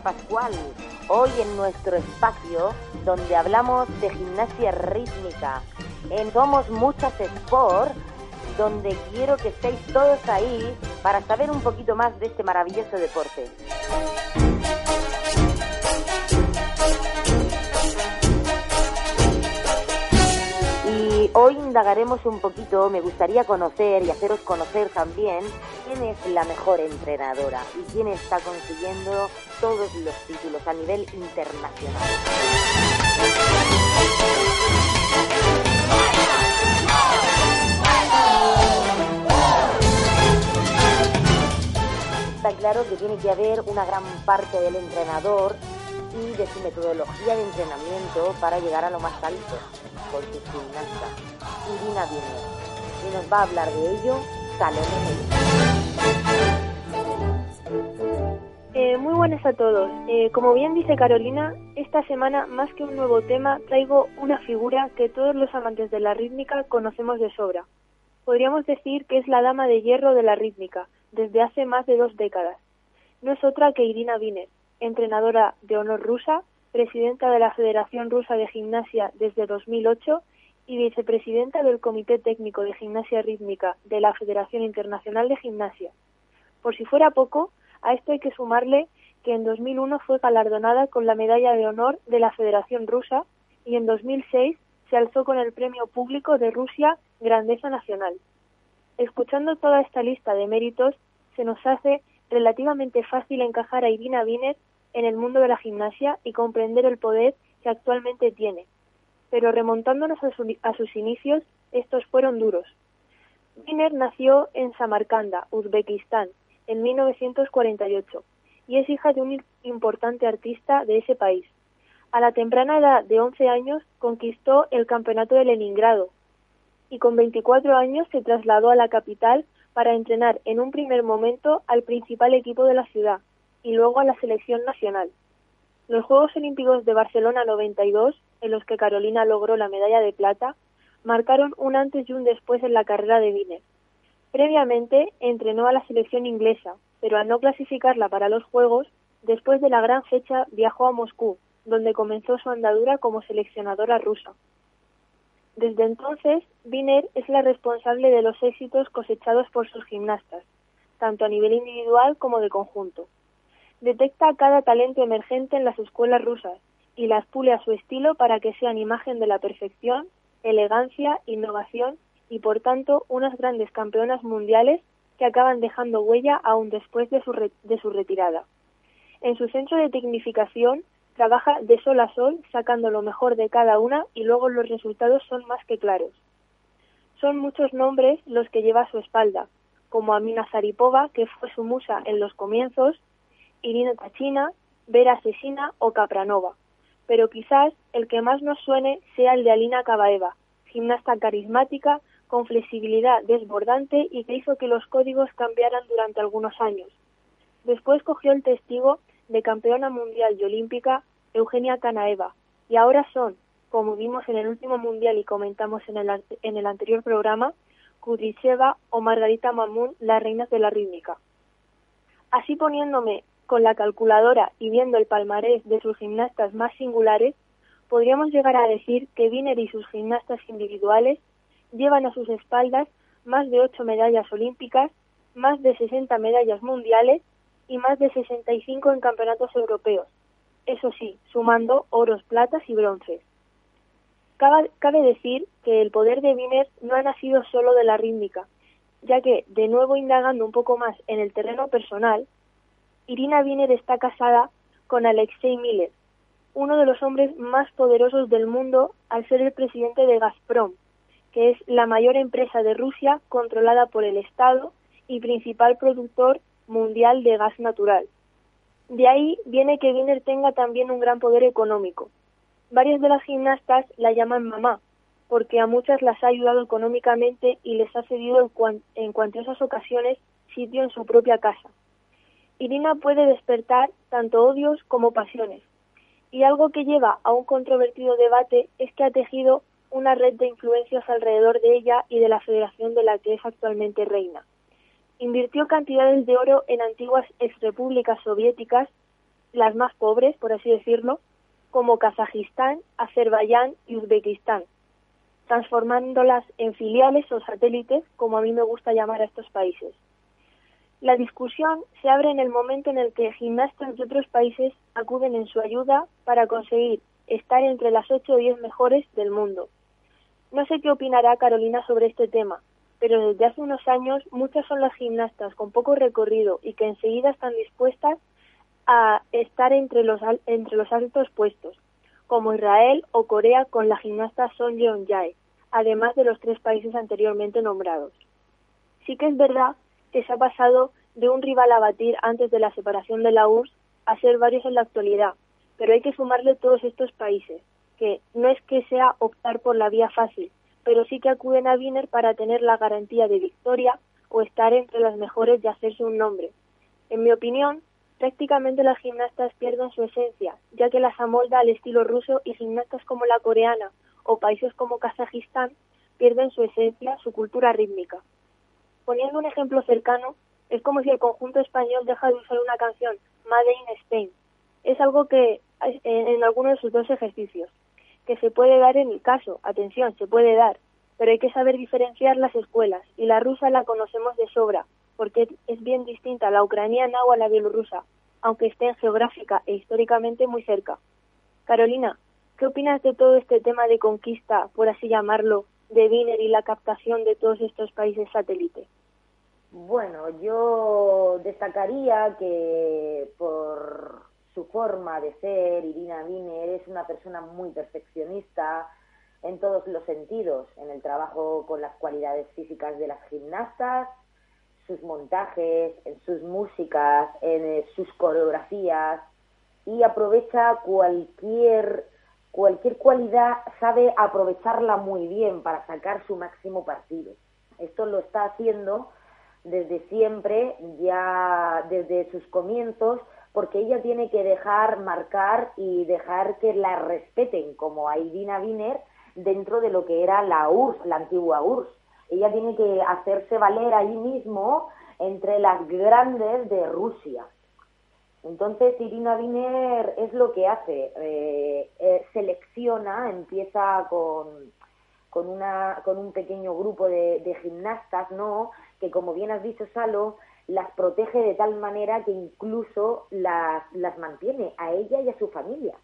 Pascual. Hoy en nuestro espacio donde hablamos de gimnasia rítmica. En Somos Muchas Sport, donde quiero que estéis todos ahí para saber un poquito más de este maravilloso deporte. Hoy indagaremos un poquito, me gustaría conocer y haceros conocer también quién es la mejor entrenadora y quién está consiguiendo todos los títulos a nivel internacional. Está claro que tiene que haber una gran parte del entrenador y de su metodología de entrenamiento para llegar a lo más alto con su gimnasta, Irina Biener. Y nos va a hablar de ello Salomé eh, muy buenas a todos. Eh, como bien dice Carolina, esta semana, más que un nuevo tema, traigo una figura que todos los amantes de la rítmica conocemos de sobra. Podríamos decir que es la dama de hierro de la rítmica, desde hace más de dos décadas. No es otra que Irina Biner, entrenadora de honor rusa, presidenta de la Federación Rusa de Gimnasia desde 2008 y vicepresidenta del Comité Técnico de Gimnasia Rítmica de la Federación Internacional de Gimnasia. Por si fuera poco, a esto hay que sumarle que en 2001 fue galardonada con la Medalla de Honor de la Federación Rusa y en 2006 se alzó con el Premio Público de Rusia Grandeza Nacional. Escuchando toda esta lista de méritos, se nos hace relativamente fácil encajar a Irina Biner en el mundo de la gimnasia y comprender el poder que actualmente tiene. Pero remontándonos a, sus inicios, estos fueron duros. Biner nació en Samarcanda, Uzbekistán, en 1948 y es hija de un importante artista de ese país. A la temprana edad de 11 años conquistó el campeonato de Leningrado y con 24 años se trasladó a la capital para entrenar en un primer momento al principal equipo de la ciudad, y luego a la selección nacional. Los Juegos Olímpicos de Barcelona 92, en los que Carolina logró la medalla de plata, marcaron un antes y un después en la carrera de Wiener. Previamente entrenó a la selección inglesa, pero al no clasificarla para los Juegos, después de la gran fecha viajó a Moscú, donde comenzó su andadura como seleccionadora rusa. Desde entonces, Wiener es la responsable de los éxitos cosechados por sus gimnastas, tanto a nivel individual como de conjunto. Detecta cada talento emergente en las escuelas rusas y las pule a su estilo para que sean imagen de la perfección, elegancia, innovación y por tanto unas grandes campeonas mundiales que acaban dejando huella aún después de su, de su retirada. En su centro de tecnificación trabaja de sol a sol sacando lo mejor de cada una y luego los resultados son más que claros. Son muchos nombres los que lleva a su espalda, como Amina Zaripova, que fue su musa en los comienzos, Irina Tachina, Vera Asesina o Capranova, pero quizás el que más nos suene sea el de Alina Kabaeva, gimnasta carismática, con flexibilidad desbordante y que hizo que los códigos cambiaran durante algunos años. Después cogió el testigo de campeona mundial y olímpica Eugenia Kanaeva, y ahora son, como vimos en el último mundial y comentamos en el, en el anterior programa, Kudrysheva o Margarita Mamun, las reinas de la rítmica. Así poniéndome con la calculadora y viendo el palmarés de sus gimnastas más singulares, podríamos llegar a decir que Wiener y sus gimnastas individuales llevan a sus espaldas más de ocho medallas olímpicas, más de 60 medallas mundiales y más de 65 en campeonatos europeos, eso sí, sumando oros, platas y bronces. Cabe, decir que el poder de Wiener no ha nacido solo de la rítmica, ya que, de nuevo indagando un poco más en el terreno personal, Irina Wiener está casada con Alexei Miller, uno de los hombres más poderosos del mundo al ser el presidente de Gazprom, que es la mayor empresa de Rusia controlada por el Estado y principal productor mundial de gas natural. De ahí viene que Wiener tenga también un gran poder económico. Varias de las gimnastas la llaman mamá, porque a muchas las ha ayudado económicamente y les ha cedido en cuantiosas ocasiones sitio en su propia casa. Irina puede despertar tanto odios como pasiones. Y algo que lleva a un controvertido debate es que ha tejido una red de influencias alrededor de ella y de la federación de la que es actualmente reina. Invirtió cantidades de oro en antiguas exrepúblicas soviéticas, las más pobres, por así decirlo, como Kazajistán, Azerbaiyán y Uzbekistán, transformándolas en filiales o satélites, como a mí me gusta llamar a estos países. La discusión se abre en el momento en el que gimnastas de otros países acuden en su ayuda para conseguir estar entre las ocho o diez mejores del mundo. No sé qué opinará Carolina sobre este tema, pero desde hace unos años muchas son las gimnastas con poco recorrido y que enseguida están dispuestas a estar entre los, entre los altos puestos, como Israel o Corea con la gimnasta Son Yeon-jae, además de los tres países anteriormente nombrados. Sí que es verdad que se ha pasado de un rival a batir antes de la separación de la URSS a ser varios en la actualidad, pero hay que sumarle todos estos países, que no es que sea optar por la vía fácil, pero sí que acuden a Wiener para tener la garantía de victoria o estar entre las mejores y hacerse un nombre. En mi opinión, prácticamente las gimnastas pierden su esencia, ya que las amolda al estilo ruso y gimnastas como la coreana o países como Kazajistán pierden su esencia, su cultura rítmica. Poniendo un ejemplo cercano, es como si el conjunto español deja de usar una canción Made in Spain. Es algo que en, en alguno de sus dos ejercicios que se puede dar en el caso, atención, se puede dar, pero hay que saber diferenciar las escuelas y la rusa la conocemos de sobra, porque es bien distinta la ucraniana o a la bielorrusa, aunque estén geográfica e históricamente muy cerca. Carolina, ¿qué opinas de todo este tema de conquista, por así llamarlo, de Wiener y la captación de todos estos países satélites? Bueno, yo destacaría que por su forma de ser, Irina Wiener es una persona muy perfeccionista en todos los sentidos, en el trabajo con las cualidades físicas de las gimnastas, sus montajes, en sus músicas, en eh, sus coreografías y aprovecha cualquier cualquier cualidad sabe aprovecharla muy bien para sacar su máximo partido. Esto lo está haciendo desde siempre, ya desde sus comienzos, porque ella tiene que dejar marcar y dejar que la respeten como a Irina Wiener dentro de lo que era la URSS, la antigua URSS. Ella tiene que hacerse valer ahí mismo entre las grandes de Rusia. Entonces Irina Wiener es lo que hace, eh, eh, selecciona, empieza con, con, una, con un pequeño grupo de, de gimnastas, ¿no? Que como bien has dicho, Salo, las protege de tal manera que incluso las, las mantiene a ella y a su familia.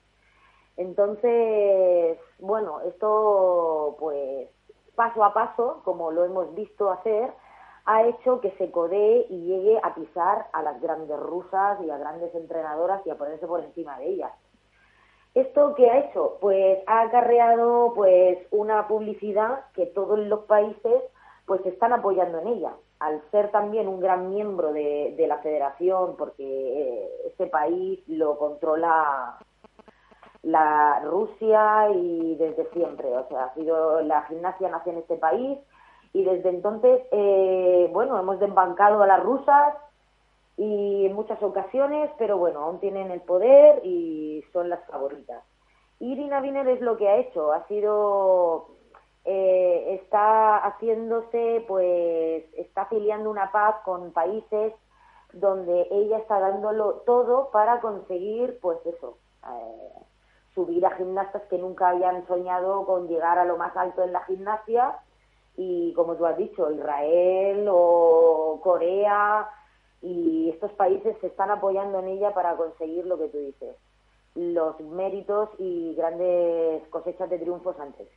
Entonces, bueno, esto pues paso a paso, como lo hemos visto hacer, ha hecho que se codee y llegue a pisar a las grandes rusas y a grandes entrenadoras y a ponerse por encima de ellas. ¿Esto qué ha hecho? Pues ha acarreado pues una publicidad que todos los países pues están apoyando en ella al ser también un gran miembro de, la federación, porque eh, este país lo controla la Rusia y desde siempre, o sea, ha sido la gimnasia nace en este país y desde entonces, eh, bueno, hemos desbancado a las rusas y en muchas ocasiones, pero bueno, aún tienen el poder y son las favoritas. Irina Wiener es lo que ha hecho, ha sido eh, está haciéndose, pues, está afiliando una paz con países donde ella está dándolo todo para conseguir, pues eso, eh, subir a gimnastas que nunca habían soñado con llegar a lo más alto en la gimnasia y como tú has dicho, Israel o Corea y estos países se están apoyando en ella para conseguir lo que tú dices, los méritos y grandes cosechas de triunfos antes.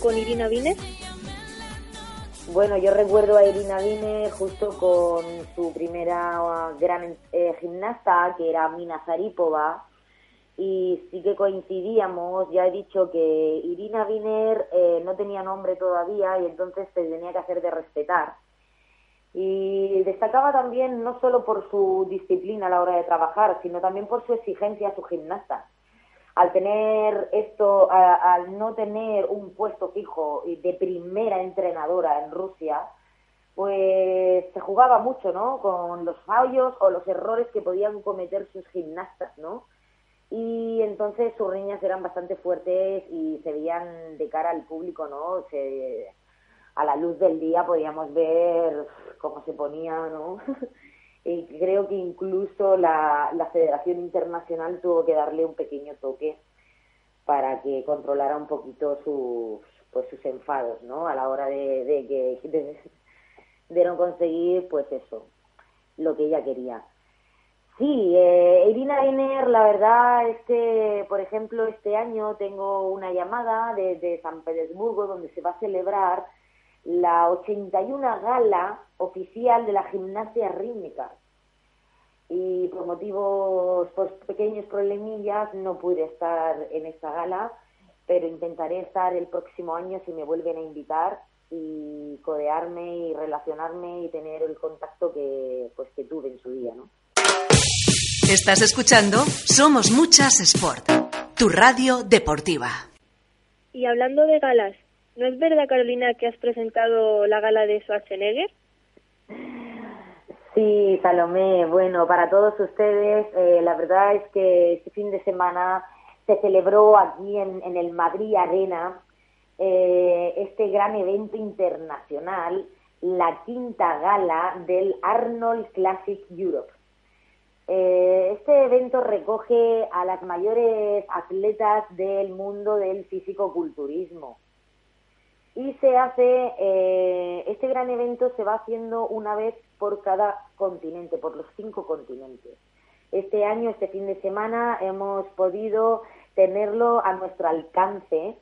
Con Irina Vine? Bueno, yo recuerdo a Irina Vine justo con su primera gran eh, gimnasta, que era Mina Zaripova, y sí que coincidíamos, ya he dicho que Irina Wiener eh, no tenía nombre todavía y entonces se tenía que hacer de respetar. Y destacaba también no solo por su disciplina a la hora de trabajar, sino también por su exigencia a su gimnasta. Al tener esto, al no tener un puesto fijo de primera entrenadora en Rusia, pues se jugaba mucho, ¿no? Con los fallos o los errores que podían cometer sus gimnastas, ¿no? Y entonces sus riñas eran bastante fuertes y se veían de cara al público, ¿no? Se, a la luz del día podíamos ver cómo se ponía, ¿no? y creo que incluso la, la Federación Internacional tuvo que darle un pequeño toque para que controlara un poquito sus pues sus enfados, ¿no? A la hora de, de que de no conseguir, pues eso, lo que ella quería. Sí, eh, Irina Einer, la verdad es que, por ejemplo, este año tengo una llamada de, San Petersburgo donde se va a celebrar la 81 gala oficial de la gimnasia rítmica. Y por motivos, por pequeños problemillas, no pude estar en esta gala, pero intentaré estar el próximo año si me vuelven a invitar y codearme y relacionarme y tener el contacto que pues que tuve en su día, ¿no? Estás escuchando Somos Muchas Sport, tu radio deportiva. Y hablando de galas, ¿no es verdad, Carolina, que has presentado la gala de Schwarzenegger? Sí, Salomé. Bueno, para todos ustedes, eh, la verdad es que este fin de semana se celebró aquí en, en el Madrid Arena eh, este gran evento internacional, la quinta gala del Arnold Classic Europe. Eh, este evento recoge a las mayores atletas del mundo del físico-culturismo. Y se hace, eh, este gran evento se va haciendo una vez por cada continente, por los cinco continentes. Este año, este fin de semana, hemos podido tenerlo a nuestro alcance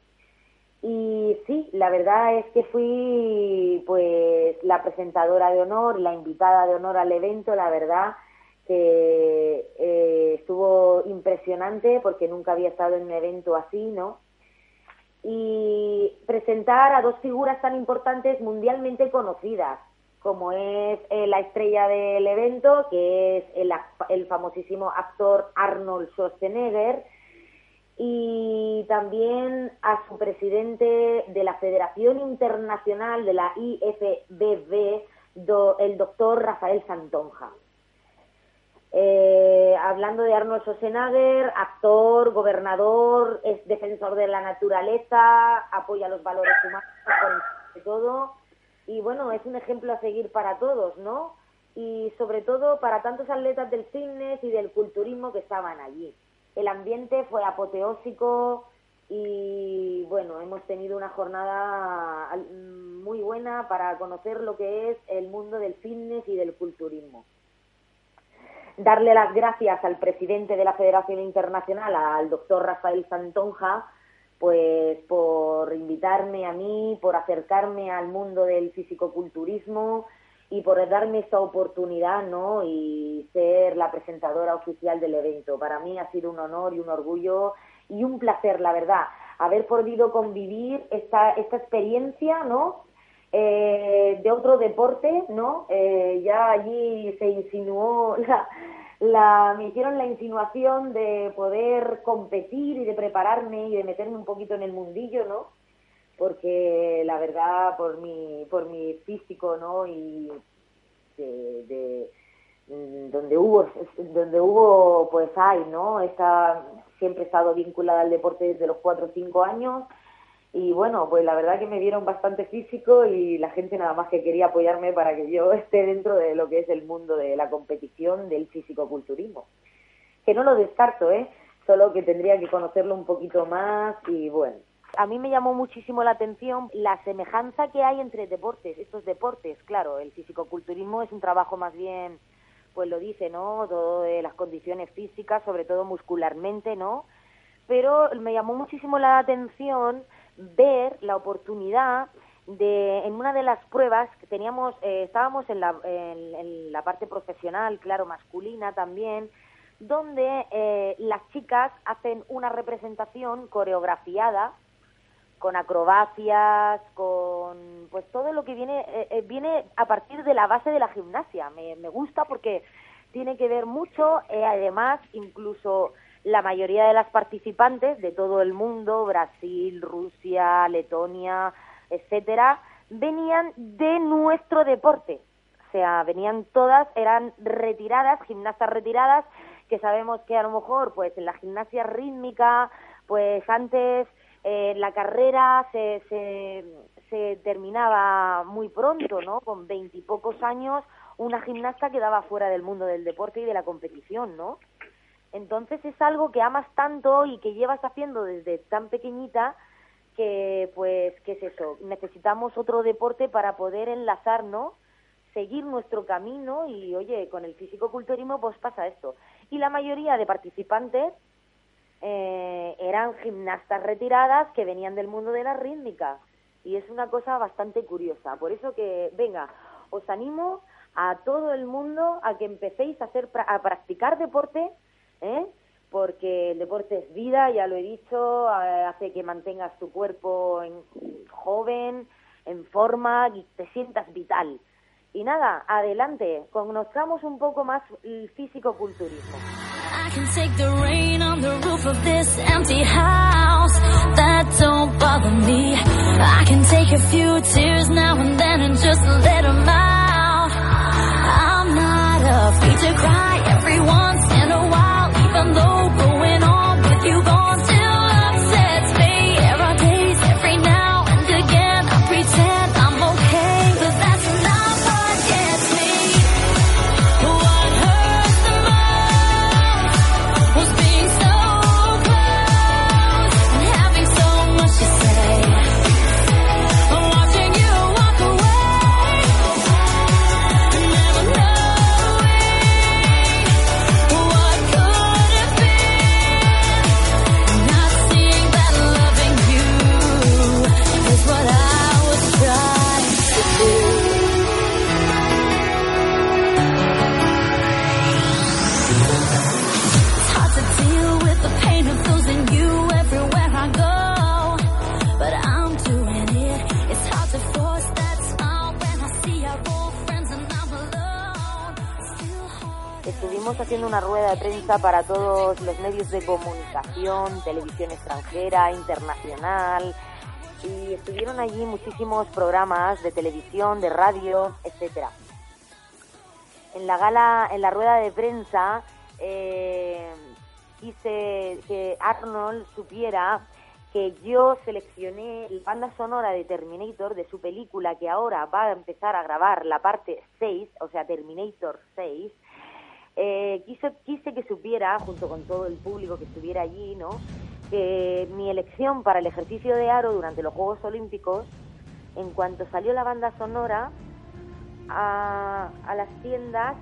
y sí, la verdad es que fui pues la presentadora de honor, la invitada de honor al evento, la verdad que eh, estuvo impresionante porque nunca había estado en un evento así, ¿no? Y presentar a dos figuras tan importantes mundialmente conocidas, como es eh, la estrella del evento, que es el, el famosísimo actor Arnold Schwarzenegger, y también a su presidente de la Federación Internacional de la IFBB, el doctor Rafael Santonja. Eh, hablando de Arnold Schwarzenegger, actor, gobernador, es defensor de la naturaleza, apoya los valores humanos por todo. Y bueno, es un ejemplo a seguir para todos, ¿no? Y sobre todo para tantos atletas del fitness y del culturismo que estaban allí el ambiente fue apoteósico y bueno, hemos tenido una jornada muy buena para conocer lo que es el mundo del fitness y del culturismo. Darle las gracias al presidente de la Federación Internacional, al doctor Rafael Santonja, pues por invitarme a mí, por acercarme al mundo del fisicoculturismo y por darme esta oportunidad, ¿no? Y ser la presentadora oficial del evento. Para mí ha sido un honor y un orgullo y un placer, la verdad, haber podido convivir esta, esta experiencia, ¿no? Eh, de otro deporte, ¿no? Eh, ya allí se insinuó la, la, me hicieron la insinuación de poder competir y de prepararme y de meterme un poquito en el mundillo, ¿no? porque la verdad por mi por mi físico no y de, mm, donde hubo donde hubo pues hay no está siempre he estado vinculada al deporte desde los cuatro o cinco años y bueno pues la verdad que me dieron bastante físico y la gente nada más que quería apoyarme para que yo esté dentro de lo que es el mundo de la competición del físico-culturismo que no lo descarto eh solo que tendría que conocerlo un poquito más y bueno a mí me llamó muchísimo la atención la semejanza que hay entre deportes, estos deportes, claro, el fisicoculturismo es un trabajo más bien, pues lo dice, ¿no? Todo de las condiciones físicas, sobre todo muscularmente, ¿no? Pero me llamó muchísimo la atención ver la oportunidad de en una de las pruebas que teníamos eh, estábamos en la, en, la parte profesional claro masculina también donde eh, las chicas hacen una representación coreografiada con acrobacias, con pues todo lo que viene eh, eh, viene a partir de la base de la gimnasia. Me, me gusta porque tiene que ver mucho, eh, además incluso la mayoría de las participantes de todo el mundo, Brasil, Rusia, Letonia, etcétera, venían de nuestro deporte. O sea, venían todas, eran retiradas, gimnastas retiradas, que sabemos que a lo mejor, pues en la gimnasia rítmica, pues antes eh, la carrera se, se, se terminaba muy pronto, ¿no? Con veintipocos años, una gimnasta quedaba fuera del mundo del deporte y de la competición, ¿no? Entonces es algo que amas tanto y que llevas haciendo desde tan pequeñita que, pues, ¿qué es eso? Necesitamos otro deporte para poder enlazar, ¿no? Seguir nuestro camino y, oye, con el físico-culturismo pues pasa esto. Y la mayoría de participantes eh, eran gimnastas retiradas que venían del mundo de la rítmica. Y es una cosa bastante curiosa. Por eso que, venga, os animo a todo el mundo a que empecéis a, hacer, a practicar deporte ¿eh? porque el deporte es vida, ya lo he dicho, hace que mantengas tu cuerpo en, joven, en forma y te sientas vital. Y nada, adelante, conozcamos un poco más el físico-culturismo. Haciendo una rueda de prensa para todos los medios de comunicación, televisión extranjera, internacional, y estuvieron allí muchísimos programas de televisión, de radio, etcétera. En la gala, en la rueda de prensa, eh, quise que Arnold supiera que yo seleccioné la banda sonora de Terminator de su película que ahora va a empezar a grabar la parte 6, o sea, Terminator 6, eh, quise, quise que supiera, junto con todo el público que estuviera allí, ¿no? que mi elección para el ejercicio de aro durante los Juegos Olímpicos, en cuanto salió la banda sonora a, las tiendas,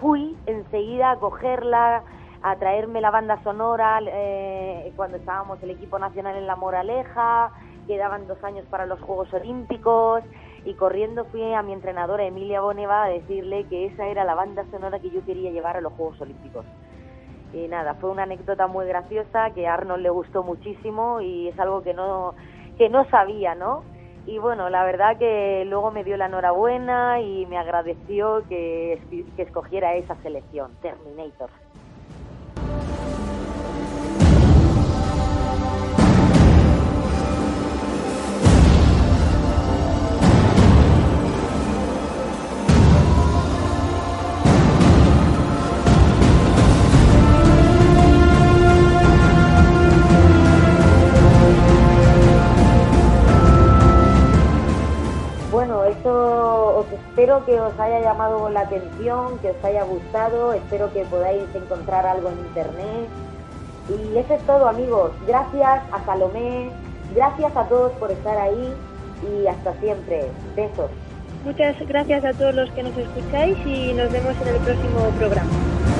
fui enseguida a cogerla, a traerme la banda sonora eh, cuando estábamos el equipo nacional en La Moraleja, quedaban dos años para los Juegos Olímpicos, y corriendo fui a mi entrenadora Emilia Boneva a decirle que esa era la banda sonora que yo quería llevar a los Juegos Olímpicos. Y nada, fue una anécdota muy graciosa que a Arnold le gustó muchísimo y es algo que no, que no sabía, ¿no? Y bueno, la verdad que luego me dio la enhorabuena y me agradeció que, que escogiera esa selección, Terminator. Espero que os haya llamado la atención, que os haya gustado, espero que podáis encontrar algo en internet. Y eso es todo amigos. Gracias a Salomé, gracias a todos por estar ahí y hasta siempre. Besos. Muchas gracias a todos los que nos escucháis y nos vemos en el próximo programa.